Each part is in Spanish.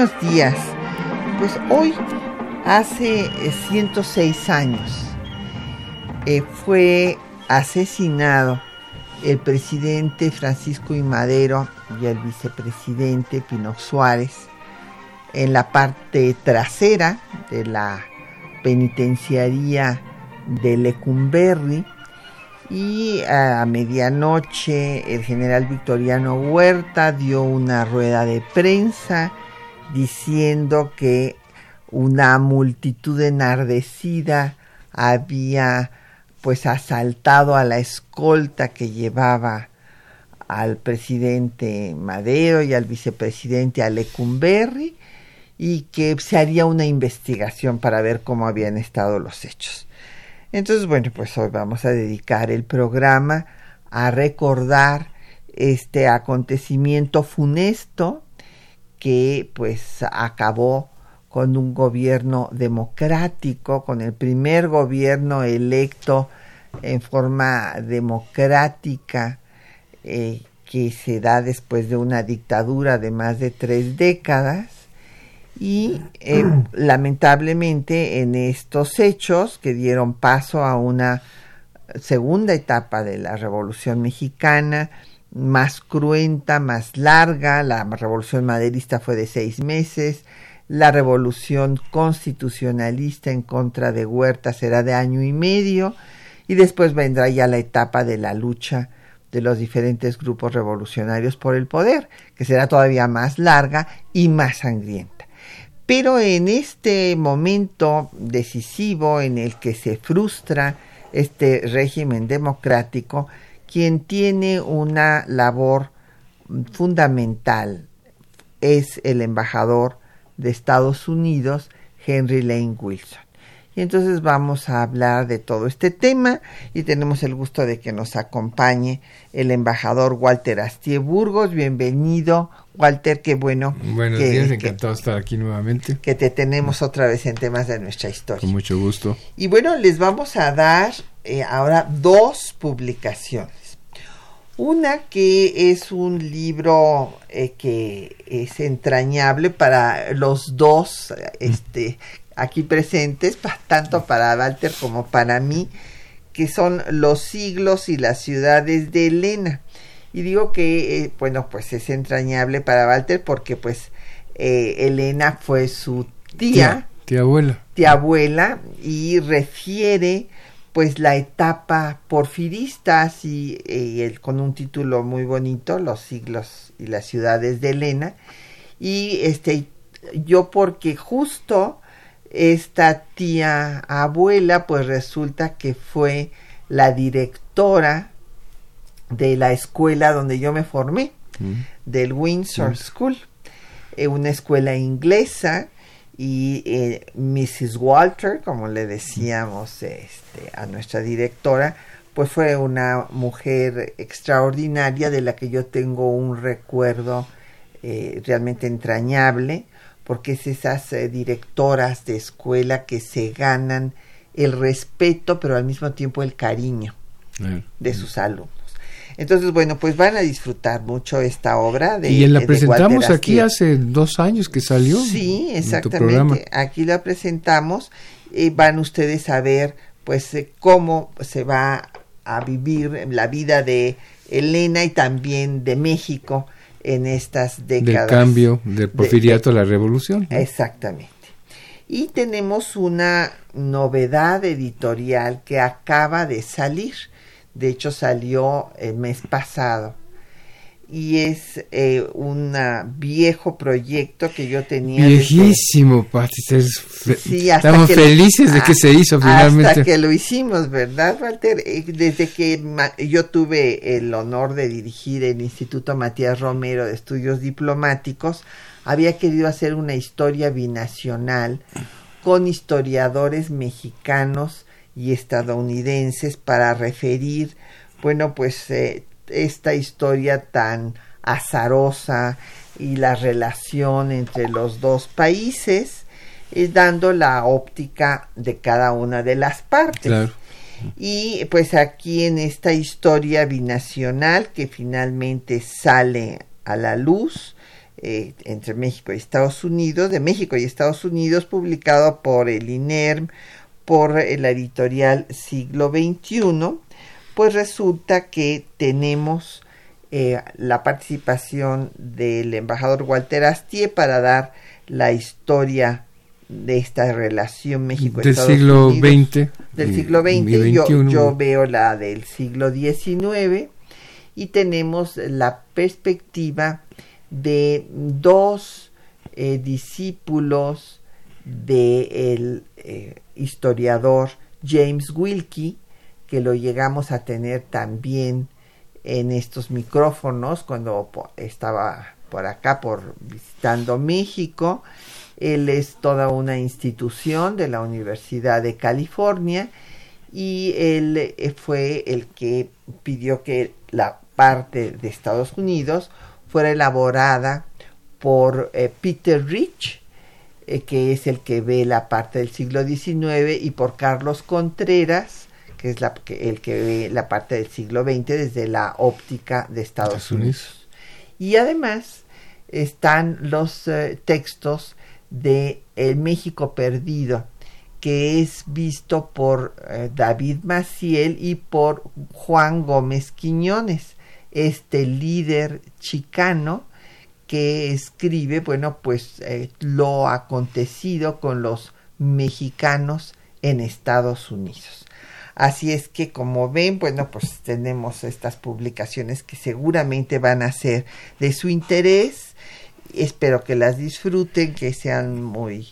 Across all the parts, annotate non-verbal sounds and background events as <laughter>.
Buenos días. Pues hoy, hace 106 eh, años, eh, fue asesinado el presidente Francisco I. Madero y el vicepresidente Pino Suárez en la parte trasera de la penitenciaría de Lecumberri y a medianoche el general Victoriano Huerta dio una rueda de prensa diciendo que una multitud enardecida había pues asaltado a la escolta que llevaba al presidente Madero y al vicepresidente Alecumberri y que se haría una investigación para ver cómo habían estado los hechos. Entonces, bueno, pues hoy vamos a dedicar el programa a recordar este acontecimiento funesto que pues acabó con un gobierno democrático, con el primer gobierno electo en forma democrática eh, que se da después de una dictadura de más de tres décadas. Y eh, <clears throat> lamentablemente en estos hechos que dieron paso a una segunda etapa de la Revolución Mexicana, más cruenta, más larga, la Revolución Maderista fue de seis meses, la revolución constitucionalista en contra de Huerta será de año y medio y después vendrá ya la etapa de la lucha de los diferentes grupos revolucionarios por el poder, que será todavía más larga y más sangrienta. Pero en este momento decisivo en el que se frustra este régimen democrático, quien tiene una labor fundamental es el embajador de Estados Unidos, Henry Lane Wilson. Y entonces vamos a hablar de todo este tema y tenemos el gusto de que nos acompañe el embajador Walter Astie Burgos. Bienvenido, Walter, qué bueno. Buenos días, encantado de estar aquí nuevamente. Que te tenemos otra vez en temas de nuestra historia. Con mucho gusto. Y bueno, les vamos a dar eh, ahora dos publicaciones. Una que es un libro eh, que es entrañable para los dos este, aquí presentes, tanto para Walter como para mí, que son Los siglos y las ciudades de Elena. Y digo que, eh, bueno, pues es entrañable para Walter porque pues eh, Elena fue su tía. Tía abuela. Tía abuela y refiere pues la etapa porfirista, así eh, con un título muy bonito, Los siglos y las ciudades de Elena. Y este, yo porque justo esta tía abuela, pues resulta que fue la directora de la escuela donde yo me formé, mm. del Windsor mm. School, eh, una escuela inglesa y eh, Mrs. Walter, como le decíamos este, a nuestra directora, pues fue una mujer extraordinaria de la que yo tengo un recuerdo eh, realmente entrañable, porque es esas eh, directoras de escuela que se ganan el respeto, pero al mismo tiempo el cariño de sus alumnos. Entonces, bueno, pues van a disfrutar mucho esta obra. De, y la presentamos aquí hace dos años que salió. Sí, exactamente. Aquí la presentamos y van ustedes a ver, pues, eh, cómo se va a vivir la vida de Elena y también de México en estas décadas. Del cambio del porfiriato a la revolución. Exactamente. Y tenemos una novedad editorial que acaba de salir de hecho salió el mes pasado y es eh, un viejo proyecto que yo tenía. Viejísimo, Pati. Estamos felices de que se hizo finalmente. Hasta que lo hicimos, ¿verdad, Walter? Eh, desde que yo tuve el honor de dirigir el Instituto Matías Romero de Estudios Diplomáticos, había querido hacer una historia binacional con historiadores mexicanos y estadounidenses para referir, bueno, pues eh, esta historia tan azarosa y la relación entre los dos países, eh, dando la óptica de cada una de las partes. Y pues aquí en esta historia binacional que finalmente sale a la luz eh, entre México y Estados Unidos, de México y Estados Unidos, publicado por el INERM, por la editorial Siglo XXI, pues resulta que tenemos eh, la participación del embajador Walter Astier para dar la historia de esta relación México-Estados del siglo XX. Del siglo XX, yo, yo veo la del siglo XIX y tenemos la perspectiva de dos eh, discípulos del eh, historiador James Wilkie, que lo llegamos a tener también en estos micrófonos cuando estaba por acá por visitando México. Él es toda una institución de la Universidad de California y él eh, fue el que pidió que la parte de Estados Unidos fuera elaborada por eh, Peter Rich, eh, que es el que ve la parte del siglo XIX, y por Carlos Contreras, que es la, el que ve la parte del siglo XX desde la óptica de Estados Unidos. Y además están los eh, textos de El México Perdido, que es visto por eh, David Maciel y por Juan Gómez Quiñones, este líder chicano que escribe, bueno, pues eh, lo acontecido con los mexicanos en Estados Unidos. Así es que como ven, bueno, pues tenemos estas publicaciones que seguramente van a ser de su interés. Espero que las disfruten, que sean muy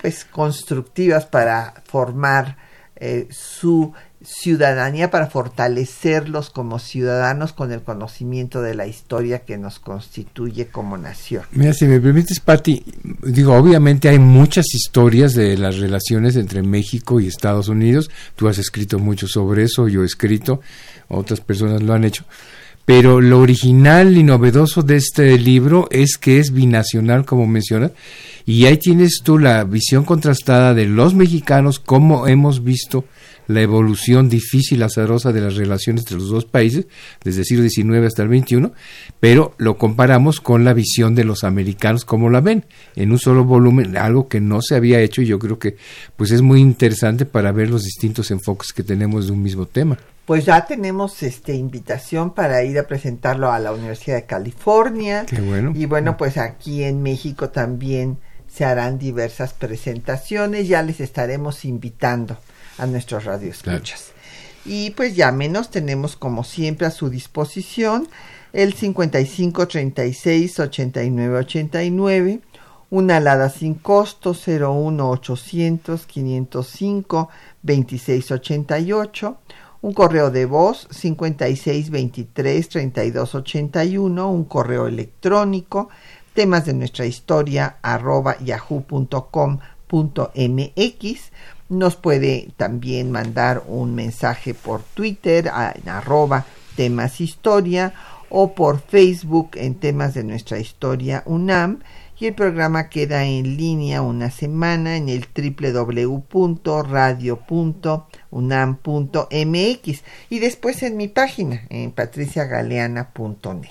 pues constructivas para formar eh, su ciudadanía para fortalecerlos como ciudadanos con el conocimiento de la historia que nos constituye como nación. Mira, si me permites, Patti, digo, obviamente hay muchas historias de las relaciones entre México y Estados Unidos. Tú has escrito mucho sobre eso, yo he escrito, otras personas lo han hecho. Pero lo original y novedoso de este libro es que es binacional, como mencionas, y ahí tienes tú la visión contrastada de los mexicanos, como hemos visto la evolución difícil, azarosa de las relaciones entre los dos países, desde el siglo XIX hasta el XXI, pero lo comparamos con la visión de los americanos, como la ven, en un solo volumen, algo que no se había hecho y yo creo que pues es muy interesante para ver los distintos enfoques que tenemos de un mismo tema. Pues ya tenemos este invitación para ir a presentarlo a la Universidad de California. Qué bueno. Y bueno, pues aquí en México también se harán diversas presentaciones, ya les estaremos invitando a nuestros radioescuchas. Y pues ya menos tenemos como siempre a su disposición el 55 36 89 89, una alada sin costo 01 800 505 26 88, un correo de voz 56 23 32 81, un correo electrónico temas de nuestra historia arroba yahoo.com.mx nos puede también mandar un mensaje por Twitter en arroba temas historia o por Facebook en temas de nuestra historia UNAM y el programa queda en línea una semana en el www.radio.unam.mx y después en mi página en patriciagaleana.net.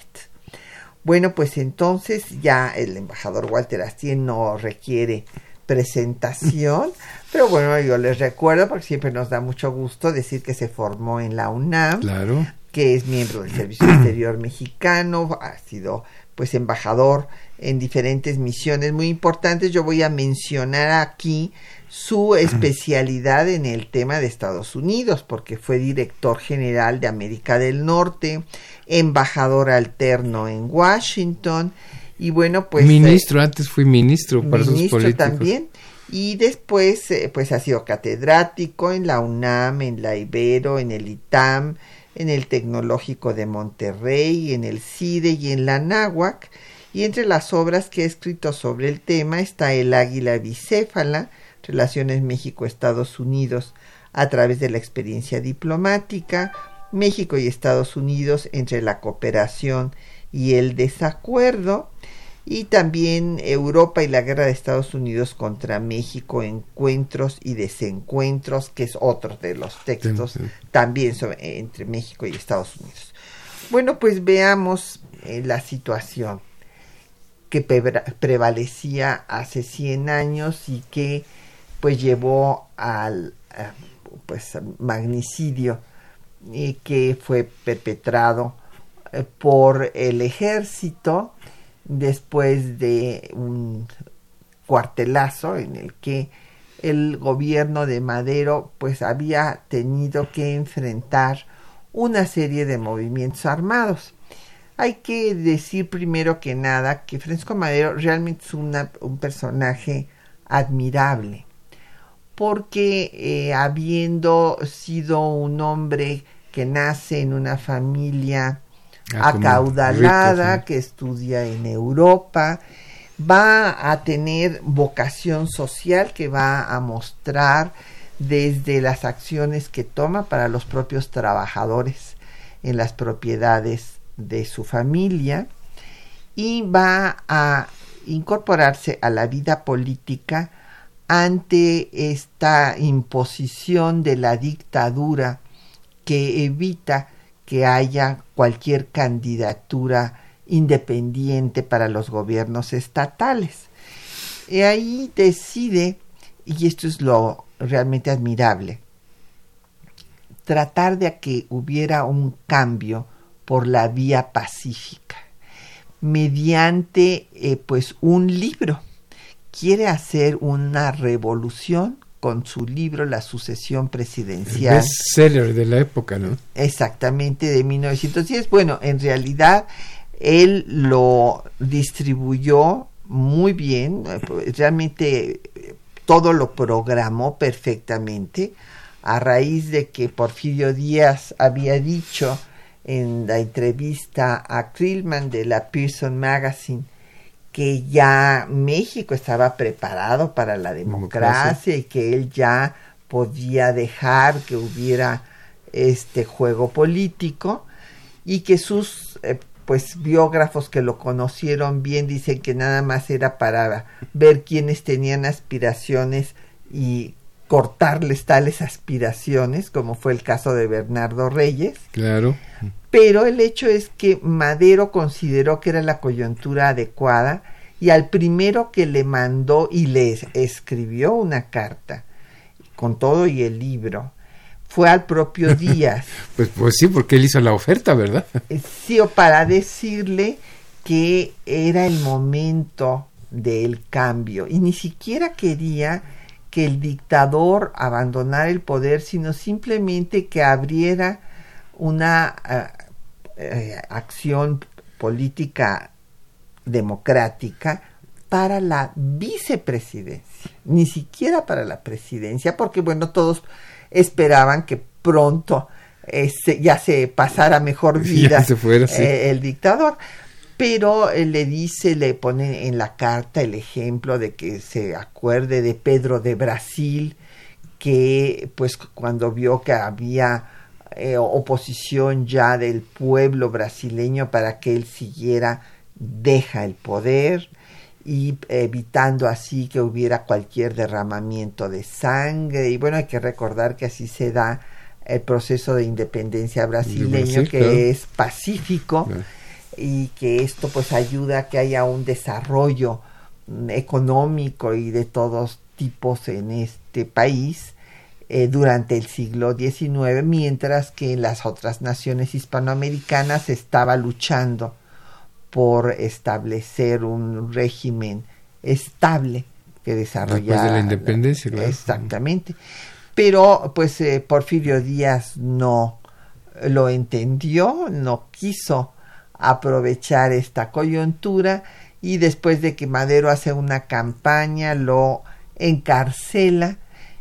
Bueno, pues entonces ya el embajador Walter Astien no requiere presentación, pero bueno, yo les recuerdo porque siempre nos da mucho gusto decir que se formó en la UNAM, claro. que es miembro del Servicio <clears throat> Exterior Mexicano, ha sido pues embajador en diferentes misiones muy importantes. Yo voy a mencionar aquí su especialidad en el tema de Estados Unidos, porque fue director general de América del Norte, embajador alterno en Washington, y bueno, pues... Ministro, antes fui ministro para ministro sus también. Y después, eh, pues ha sido catedrático en la UNAM, en la Ibero, en el ITAM, en el Tecnológico de Monterrey, en el CIDE y en la NAHUAC. Y entre las obras que ha escrito sobre el tema está El Águila Bicéfala, Relaciones México-Estados Unidos a través de la experiencia diplomática, México y Estados Unidos entre la cooperación y el desacuerdo, y también Europa y la guerra de Estados Unidos contra México, encuentros y desencuentros, que es otro de los textos también sobre, entre México y Estados Unidos. Bueno, pues veamos eh, la situación que prevalecía hace 100 años y que pues llevó al eh, pues magnicidio y que fue perpetrado eh, por el ejército después de un cuartelazo en el que el gobierno de Madero pues había tenido que enfrentar una serie de movimientos armados. Hay que decir primero que nada que Francisco Madero realmente es un personaje admirable, porque eh, habiendo sido un hombre que nace en una familia Ah, acaudalada, que estudia en Europa, va a tener vocación social que va a mostrar desde las acciones que toma para los propios trabajadores en las propiedades de su familia y va a incorporarse a la vida política ante esta imposición de la dictadura que evita que haya cualquier candidatura independiente para los gobiernos estatales. Y ahí decide, y esto es lo realmente admirable, tratar de que hubiera un cambio por la vía pacífica, mediante eh, pues un libro. Quiere hacer una revolución con su libro La sucesión presidencial. El bestseller de la época, ¿no? Exactamente, de 1910. Bueno, en realidad él lo distribuyó muy bien, realmente todo lo programó perfectamente a raíz de que Porfirio Díaz había dicho en la entrevista a Krillman de la Pearson Magazine que ya México estaba preparado para la democracia, y que él ya podía dejar que hubiera este juego político y que sus eh, pues biógrafos que lo conocieron bien dicen que nada más era para ver quiénes tenían aspiraciones y cortarles tales aspiraciones, como fue el caso de Bernardo Reyes. Claro. Pero el hecho es que Madero consideró que era la coyuntura adecuada y al primero que le mandó y le escribió una carta con todo y el libro fue al propio <laughs> Díaz. pues, pues sí, porque él hizo la oferta, ¿verdad? Eh, sí, o para decirle que era el momento del cambio y ni siquiera quería que el dictador abandonara el poder, sino simplemente que abriera una eh, eh, acción política democrática para la vicepresidencia, ni siquiera para la presidencia, porque bueno, todos esperaban que pronto este, ya se pasara mejor <laughs> vida eh, el dictador pero eh, le dice, le pone en la carta el ejemplo de que se acuerde de Pedro de Brasil, que pues cuando vio que había eh, oposición ya del pueblo brasileño para que él siguiera, deja el poder y evitando así que hubiera cualquier derramamiento de sangre. Y bueno, hay que recordar que así se da el proceso de independencia brasileño, que es pacífico y que esto pues ayuda a que haya un desarrollo mm, económico y de todos tipos en este país eh, durante el siglo XIX, mientras que en las otras naciones hispanoamericanas estaba luchando por establecer un régimen estable que desarrollara Después de la independencia, claro. Exactamente. Pero pues eh, Porfirio Díaz no lo entendió, no quiso aprovechar esta coyuntura y después de que Madero hace una campaña lo encarcela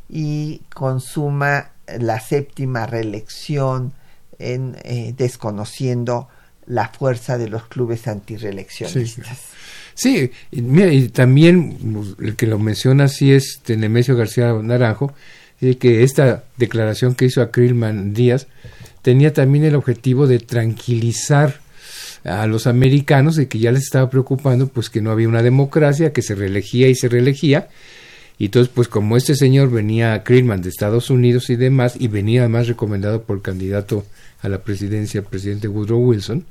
y consuma la séptima reelección en, eh, desconociendo la fuerza de los clubes antireeleccionistas. Sí, y, mira, y también el que lo menciona así es Nemesio García Naranjo, y que esta declaración que hizo a Krillman Díaz tenía también el objetivo de tranquilizar a los americanos de que ya les estaba preocupando pues que no había una democracia, que se reelegía y se reelegía. Y entonces, pues como este señor venía Krillman de Estados Unidos y demás, y venía además recomendado por candidato a la presidencia, el presidente Woodrow Wilson,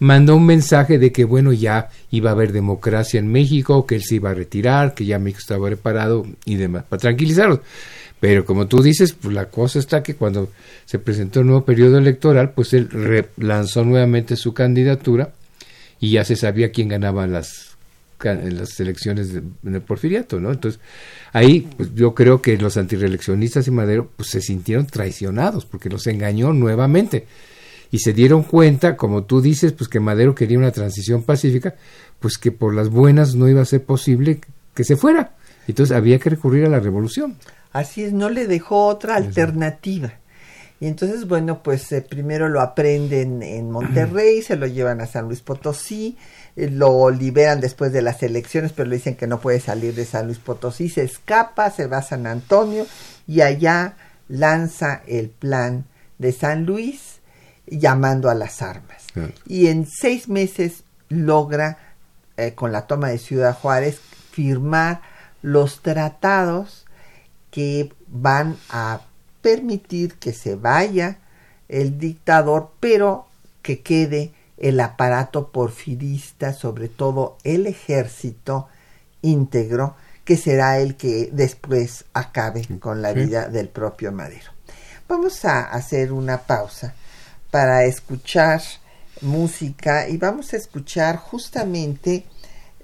mandó un mensaje de que, bueno, ya iba a haber democracia en México, que él se iba a retirar, que ya México estaba preparado y demás, para tranquilizarlos. Pero como tú dices, pues la cosa está que cuando se presentó el nuevo periodo electoral, pues él lanzó nuevamente su candidatura y ya se sabía quién ganaba las, las elecciones de, en el porfiriato, ¿no? Entonces, ahí pues, yo creo que los antireeleccionistas y Madero pues, se sintieron traicionados porque los engañó nuevamente y se dieron cuenta, como tú dices, pues que Madero quería una transición pacífica, pues que por las buenas no iba a ser posible que se fuera. Entonces había que recurrir a la revolución. Así es, no le dejó otra alternativa. Y entonces, bueno, pues eh, primero lo aprenden en Monterrey, se lo llevan a San Luis Potosí, eh, lo liberan después de las elecciones, pero le dicen que no puede salir de San Luis Potosí, se escapa, se va a San Antonio y allá lanza el plan de San Luis llamando a las armas. Y en seis meses logra, eh, con la toma de Ciudad Juárez, firmar los tratados que van a permitir que se vaya el dictador, pero que quede el aparato porfirista, sobre todo el ejército íntegro, que será el que después acabe con la vida del propio Madero. Vamos a hacer una pausa para escuchar música y vamos a escuchar justamente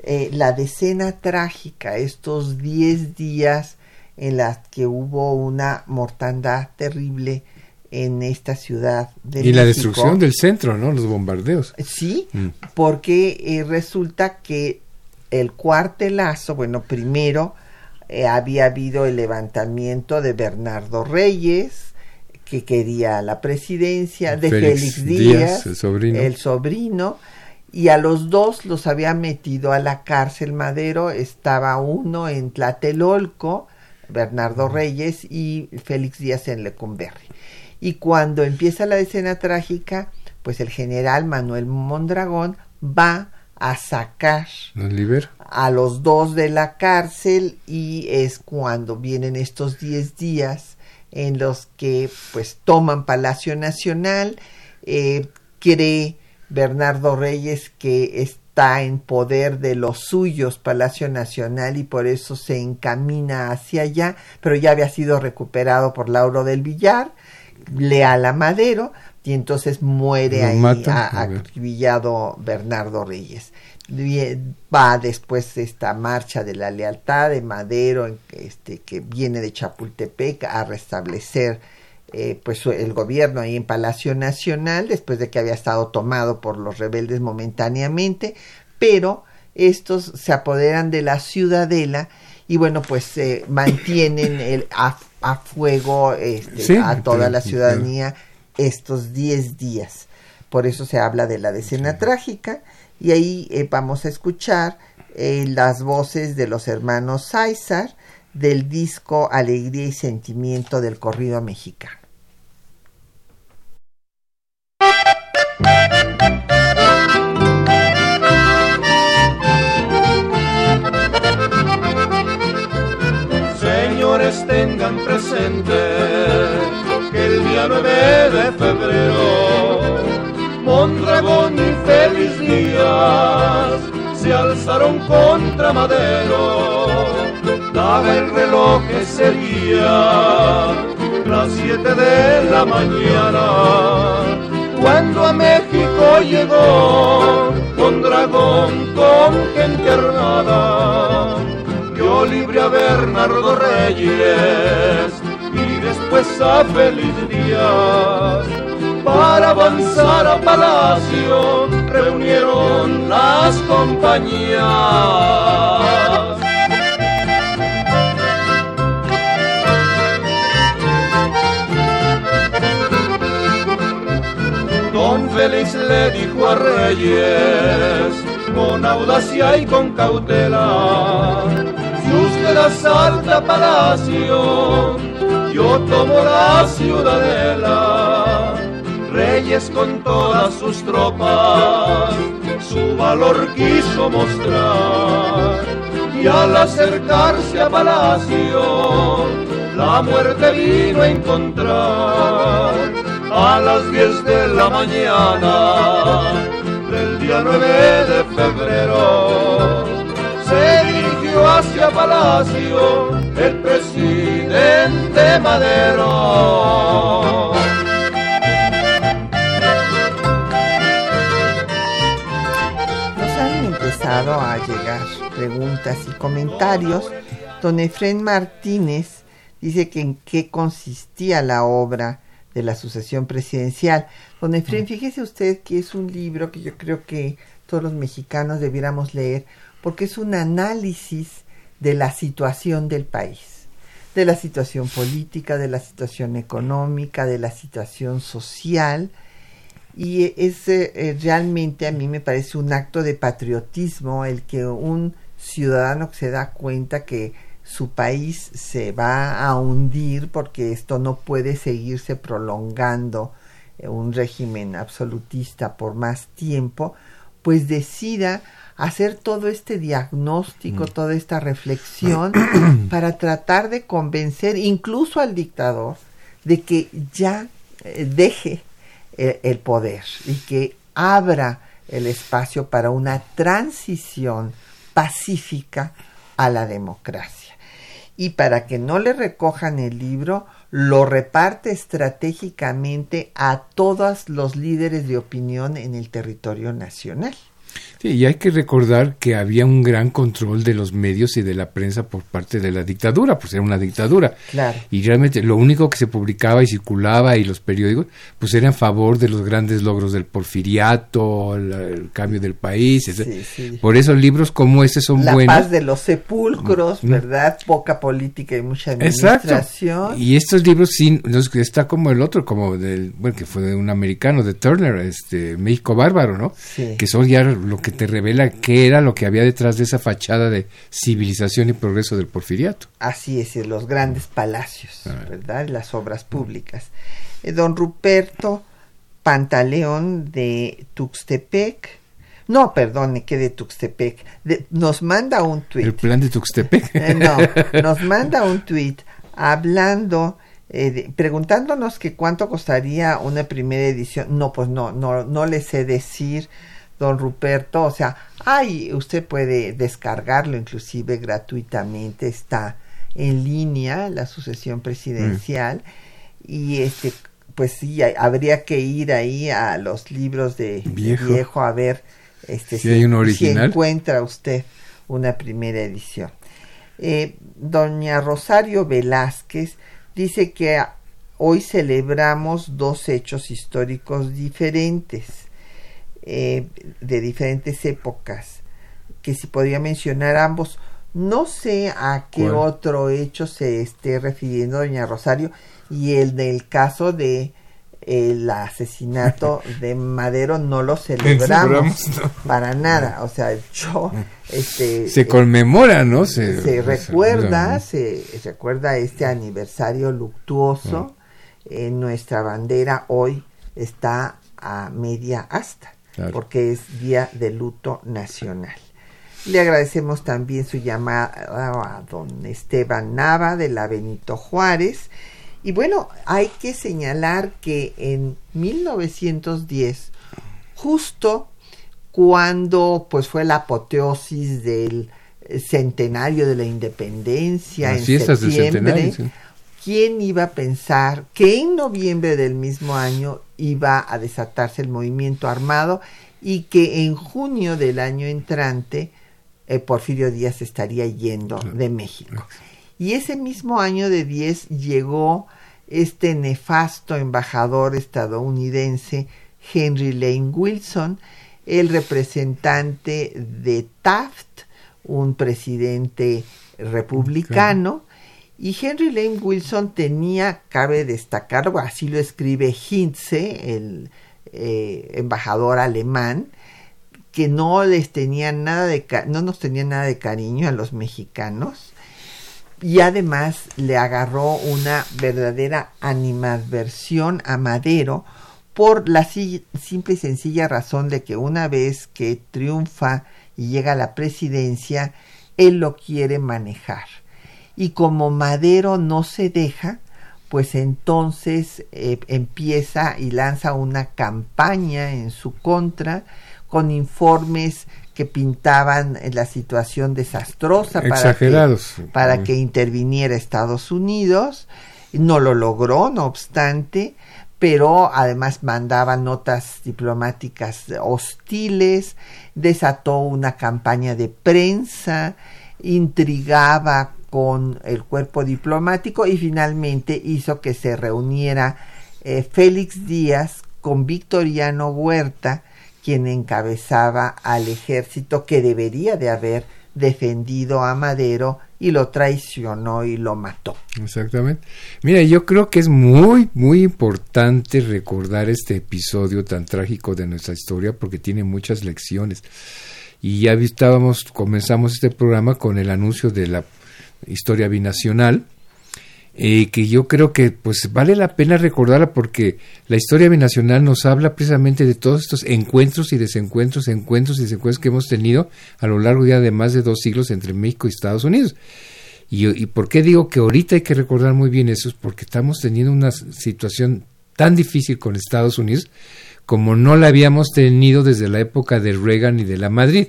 eh, la decena trágica, estos 10 días en las que hubo una mortandad terrible en esta ciudad de y la destrucción del centro, ¿no? Los bombardeos. Sí, mm. porque eh, resulta que el cuartelazo, bueno, primero eh, había habido el levantamiento de Bernardo Reyes, que quería la presidencia, de Félix, Díaz, el, sobrino. el sobrino, y a los dos los había metido a la cárcel Madero, estaba uno en Tlatelolco, Bernardo Reyes y Félix Díaz en Lecumberri. Y cuando empieza la escena trágica, pues el general Manuel Mondragón va a sacar a los dos de la cárcel y es cuando vienen estos 10 días en los que pues toman Palacio Nacional, eh, cree Bernardo Reyes que es, está en poder de los suyos Palacio Nacional y por eso se encamina hacia allá, pero ya había sido recuperado por Lauro del Villar, leal a Madero, y entonces muere ahí acribillado Bernardo Reyes. Va después esta marcha de la lealtad de Madero, este, que viene de Chapultepec a restablecer eh, pues el gobierno ahí en Palacio Nacional después de que había estado tomado por los rebeldes momentáneamente, pero estos se apoderan de la ciudadela y bueno pues se mantienen <coughs> el, a, fuego este, a toda la ciudadanía estos 10 días. Por eso se habla de la decena trágica y ahí eh, vamos a escuchar eh, las voces de los hermanos César del disco Alegría y Sentimiento del Corrido Mexicano. 9 de febrero, Mondragón y Feliz Díaz se alzaron contra Madero. Daba el reloj ese día, las siete de la mañana cuando a México llegó, con dragón, con gente armada, dio libre a Bernardo Reyes y después a Feliz Díaz. Para avanzar a Palacio reunieron las compañías. Don Félix le dijo a Reyes, con audacia y con cautela, si usted asalta palacio, yo tomo la ciudadela. Reyes con todas sus tropas, su valor quiso mostrar, y al acercarse a palacio, la muerte vino a encontrar a las 10 de la mañana del día 9 de febrero. Se dirigió hacia Palacio el presidente Madero. Nos han empezado a llegar preguntas y comentarios. Don Efren Martínez dice que en qué consistía la obra de la sucesión presidencial. Don Efren, fíjese usted que es un libro que yo creo que todos los mexicanos debiéramos leer porque es un análisis de la situación del país, de la situación política, de la situación económica, de la situación social. Y es eh, realmente a mí me parece un acto de patriotismo el que un ciudadano se da cuenta que su país se va a hundir porque esto no puede seguirse prolongando eh, un régimen absolutista por más tiempo, pues decida hacer todo este diagnóstico, Mm. toda esta reflexión <clears throat> para tratar de convencer incluso al dictador de que ya eh, deje eh, el poder y que abra el espacio para una transición pacífica a la democracia. Y para que no le recojan el libro, lo reparte estratégicamente a todos los líderes de opinión en el territorio nacional. Sí, y hay que recordar que había un gran control de los medios y de la prensa por parte de la dictadura, pues era una dictadura. Claro. Y realmente lo único que se publicaba y circulaba y los periódicos, pues era en favor de los grandes logros del porfiriato, el, el cambio del país. etc. Sí, sí. Por eso libros como este son La buenos. paz de los sepulcros, ¿verdad? Poca política y mucha Exacto. administración. Y estos libros sí, está como el otro, como del, bueno, que fue de un americano, de Turner, este, México Bárbaro, ¿no? Sí. Que son ya lo que te revela qué era lo que había detrás de esa fachada de civilización y progreso del porfiriato. Así es, los grandes palacios, Ah. ¿verdad? Las obras públicas. Eh, don Ruperto Pantaleón de Tuxtepec, no, perdone, que de Tuxtepec, de- nos manda un El tuit. plan de Tuxtepec. <laughs> Eh, no, nos manda un tuit hablando, eh, de- preguntándonos que cuánto costaría una primera edición. No, pues no, no, no le sé decir, don Ruperto. O sea, ay, usted puede descargarlo inclusive gratuitamente, está en línea la sucesión presidencial y este pues sí hay- habría que ir ahí a los libros de de Viejo. a ver este Si hay si encuentra usted una primera edición eh, doña Rosario Velázquez dice que hoy celebramos dos hechos históricos diferentes, eh, de diferentes épocas, que si podría mencionar ambos. No sé a qué otro hecho se esté refiriendo doña Rosario y el del caso de el asesinato <laughs> de Madero no lo celebramos Celebramos, <laughs> no. para nada. O sea, yo este, Se eh, conmemora, ¿no? Se, se recuerda, se- se recuerda este aniversario luctuoso. En nuestra bandera hoy está a media asta, Claro. porque es día de luto nacional. Le agradecemos también su llamada a don Esteban Nava de la Benito Juárez. Y bueno, hay que señalar que en 1910, justo cuando pues fue la apoteosis del centenario de la independencia Las en fiestas del septiembre, centenario, sí. ¿quién iba a pensar que en noviembre del mismo año iba a desatarse el movimiento armado y que en junio del año entrante eh, Porfirio Díaz estaría yendo de México. Y ese mismo año de 10 llegó este nefasto embajador estadounidense Henry Lane Wilson, el representante de Taft, un presidente republicano, y Henry Lane Wilson tenía, cabe destacar, así lo escribe Hintze, el eh, embajador alemán, que no les tenía nada de no nos tenía nada de cariño a los mexicanos. Y además le agarró una verdadera animadversión a Madero por la simple y sencilla razón de que una vez que triunfa y llega a la presidencia, él lo quiere manejar y como Madero no se deja, pues entonces eh, empieza y lanza una campaña en su contra con informes que pintaban la situación desastrosa para que, para que interviniera Estados Unidos. No lo logró, no obstante, pero además mandaba notas diplomáticas hostiles, desató una campaña de prensa, intrigaba con el cuerpo diplomático y finalmente hizo que se reuniera eh, Félix Díaz con Victoriano Huerta, quien encabezaba al ejército que debería de haber defendido a Madero y lo traicionó y lo mató. Exactamente. Mira, yo creo que es muy, muy importante recordar este episodio tan trágico de nuestra historia porque tiene muchas lecciones. Y ya estábamos, comenzamos este programa con el anuncio de la historia binacional, eh, que yo creo que pues vale la pena recordarla porque la historia binacional nos habla precisamente de todos estos encuentros y desencuentros, encuentros y desencuentros que hemos tenido a lo largo de más de dos siglos entre México y Estados Unidos. Y, y por qué digo que ahorita hay que recordar muy bien eso, es porque estamos teniendo una situación tan difícil con Estados Unidos como no la habíamos tenido desde la época de Reagan y de la Madrid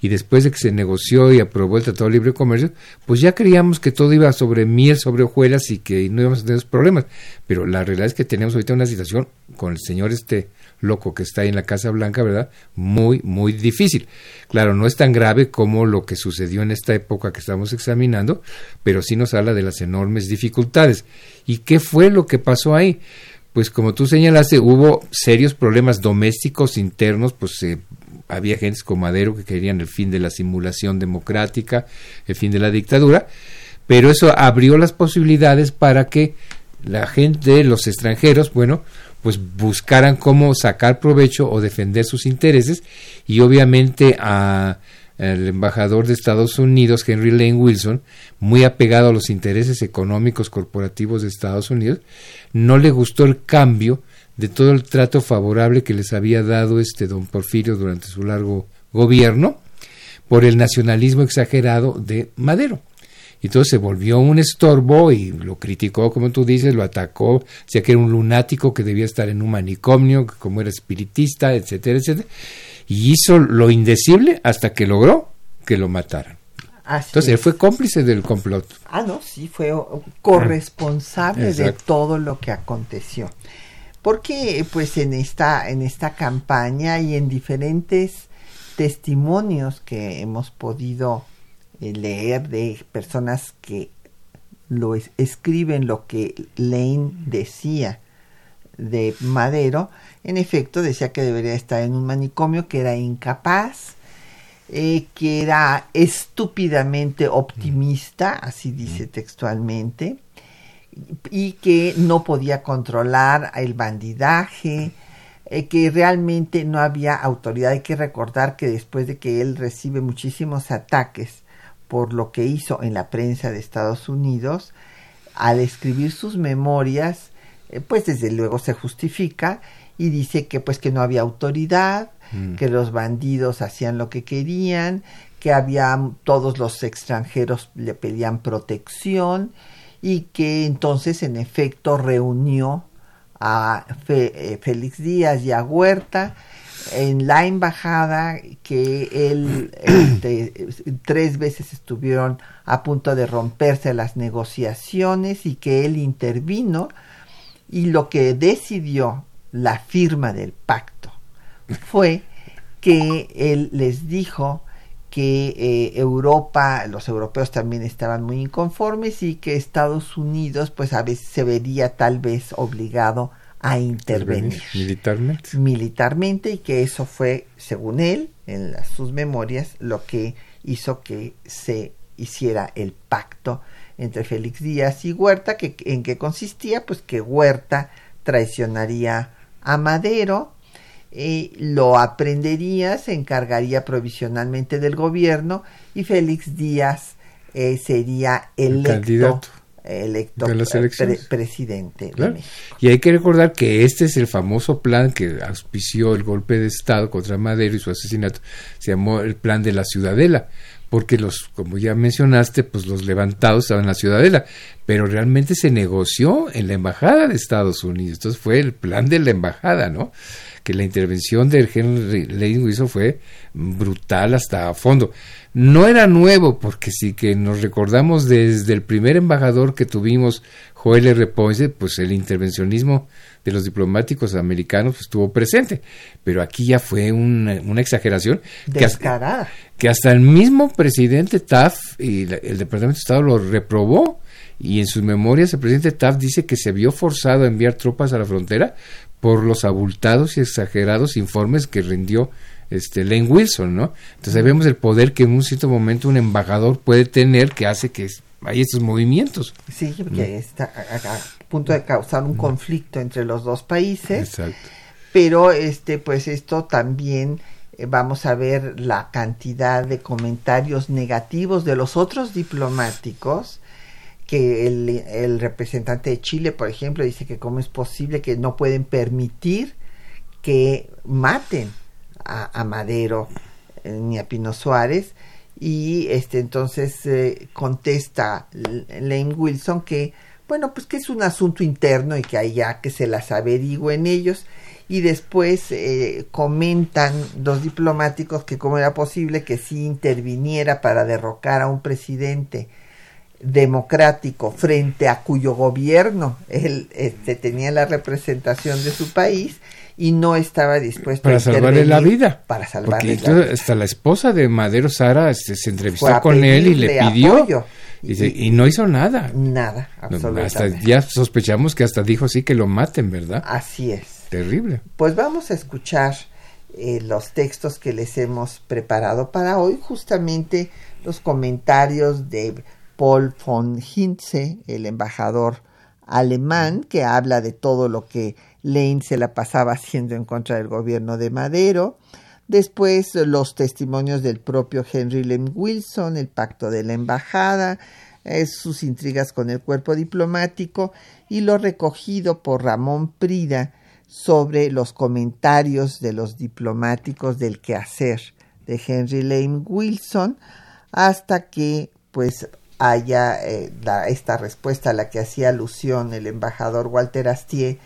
y después de que se negoció y aprobó el Tratado de Libre Comercio, pues ya creíamos que todo iba sobre miel, sobre hojuelas y que no íbamos a tener problemas. Pero la realidad es que tenemos ahorita una situación con el señor este loco que está ahí en la Casa Blanca, ¿verdad? Muy, muy difícil. Claro, no es tan grave como lo que sucedió en esta época que estamos examinando, pero sí nos habla de las enormes dificultades. ¿Y qué fue lo que pasó ahí? Pues como tú señalaste, hubo serios problemas domésticos internos, pues se había gentes como Madero que querían el fin de la simulación democrática, el fin de la dictadura, pero eso abrió las posibilidades para que la gente, los extranjeros, bueno, pues buscaran cómo sacar provecho o defender sus intereses y obviamente a el embajador de Estados Unidos, Henry Lane Wilson, muy apegado a los intereses económicos corporativos de Estados Unidos, no le gustó el cambio de todo el trato favorable que les había dado este don Porfirio durante su largo gobierno por el nacionalismo exagerado de Madero. Y entonces se volvió un estorbo y lo criticó, como tú dices, lo atacó, decía que era un lunático que debía estar en un manicomio, como era espiritista, etcétera, etcétera. Y hizo lo indecible hasta que logró que lo mataran. Entonces él fue cómplice del complot. Ah, no, sí, fue corresponsable de todo lo que aconteció porque pues en esta, en esta campaña y en diferentes testimonios que hemos podido eh, leer de personas que lo escriben lo que Lane decía de Madero, en efecto decía que debería estar en un manicomio, que era incapaz, eh, que era estúpidamente optimista, así dice textualmente, y que no podía controlar el bandidaje, eh, que realmente no había autoridad. Hay que recordar que después de que él recibe muchísimos ataques por lo que hizo en la prensa de Estados Unidos, al escribir sus memorias, eh, pues desde luego se justifica y dice que pues que no había autoridad, mm. que los bandidos hacían lo que querían, que había todos los extranjeros le pedían protección y que entonces en efecto reunió a eh, Félix Díaz y a Huerta en la embajada que él <clears throat> este, tres veces estuvieron a punto de romperse las negociaciones y que él intervino y lo que decidió la firma del pacto fue que él les dijo que eh, Europa, los europeos también estaban muy inconformes y que Estados Unidos pues a veces se vería tal vez obligado a intervenir militarmente. militarmente y que eso fue, según él, en sus memorias, lo que hizo que se hiciera el pacto entre Félix Díaz y Huerta, que, en qué consistía, pues que Huerta traicionaría a Madero, eh, lo aprendería, se encargaría provisionalmente del gobierno y Félix Díaz eh, sería electo, electo presidente Y hay que recordar que este es el famoso plan que auspició el golpe de Estado contra Madero y su asesinato, se llamó el plan de la Ciudadela porque los, como ya mencionaste, pues los levantados estaban en la ciudadela, pero realmente se negoció en la embajada de Estados Unidos. Entonces fue el plan de la embajada, ¿no? Que la intervención de Henry Lane Wilson fue brutal hasta a fondo. No era nuevo, porque sí que nos recordamos desde el primer embajador que tuvimos, Joel R. Ponce, pues el intervencionismo de los diplomáticos americanos estuvo presente, pero aquí ya fue una, exageración que hasta, que hasta, el mismo presidente Taft y el Departamento de Estado lo reprobó y en sus memorias el presidente Taft dice que se vio forzado a enviar tropas a la frontera por los abultados y exagerados informes que rindió este Lane Wilson, ¿no? Entonces vemos el poder que en un cierto momento un embajador puede tener que hace que hay estos movimientos. Sí, porque está a, punto de causar un conflicto entre los dos países. Exacto. Pero este, pues esto también eh, vamos a ver la cantidad de comentarios negativos de los otros diplomáticos que el, el, representante de Chile, por ejemplo, dice que cómo es posible que no pueden permitir que maten a, Madero eh, ni a Pino Suárez. Y este entonces eh, contesta Lane Wilson que bueno pues que es un asunto interno y que ya que se las averigüen ellos. Y después eh, comentan los diplomáticos que cómo era posible que sí interviniera para derrocar a un presidente democrático frente a cuyo gobierno él este, tenía la representación de su país y no estaba dispuesto para salvarle la vida. Para salvarle la vida. Hasta la esposa de Madero, Sara, este, se, entrevistó con él y le pidió. Y, no hizo nada. Nada, absolutamente. hasta ya sospechamos que hasta dijo sí que lo maten, ¿verdad? Así es. Terrible. Pues vamos a escuchar eh, los textos que les hemos preparado para hoy, justamente los comentarios de Paul von Hintze, el embajador alemán, que habla de todo lo que Lane se la pasaba haciendo en contra del gobierno de Madero. Después los testimonios del propio Henry Lane Wilson, el pacto de la embajada, eh, sus intrigas con el cuerpo diplomático y lo recogido por Ramón Prida sobre los comentarios de los diplomáticos del quehacer de Henry Lane Wilson hasta que pues haya eh, esta respuesta a la que hacía alusión el embajador Walter Astier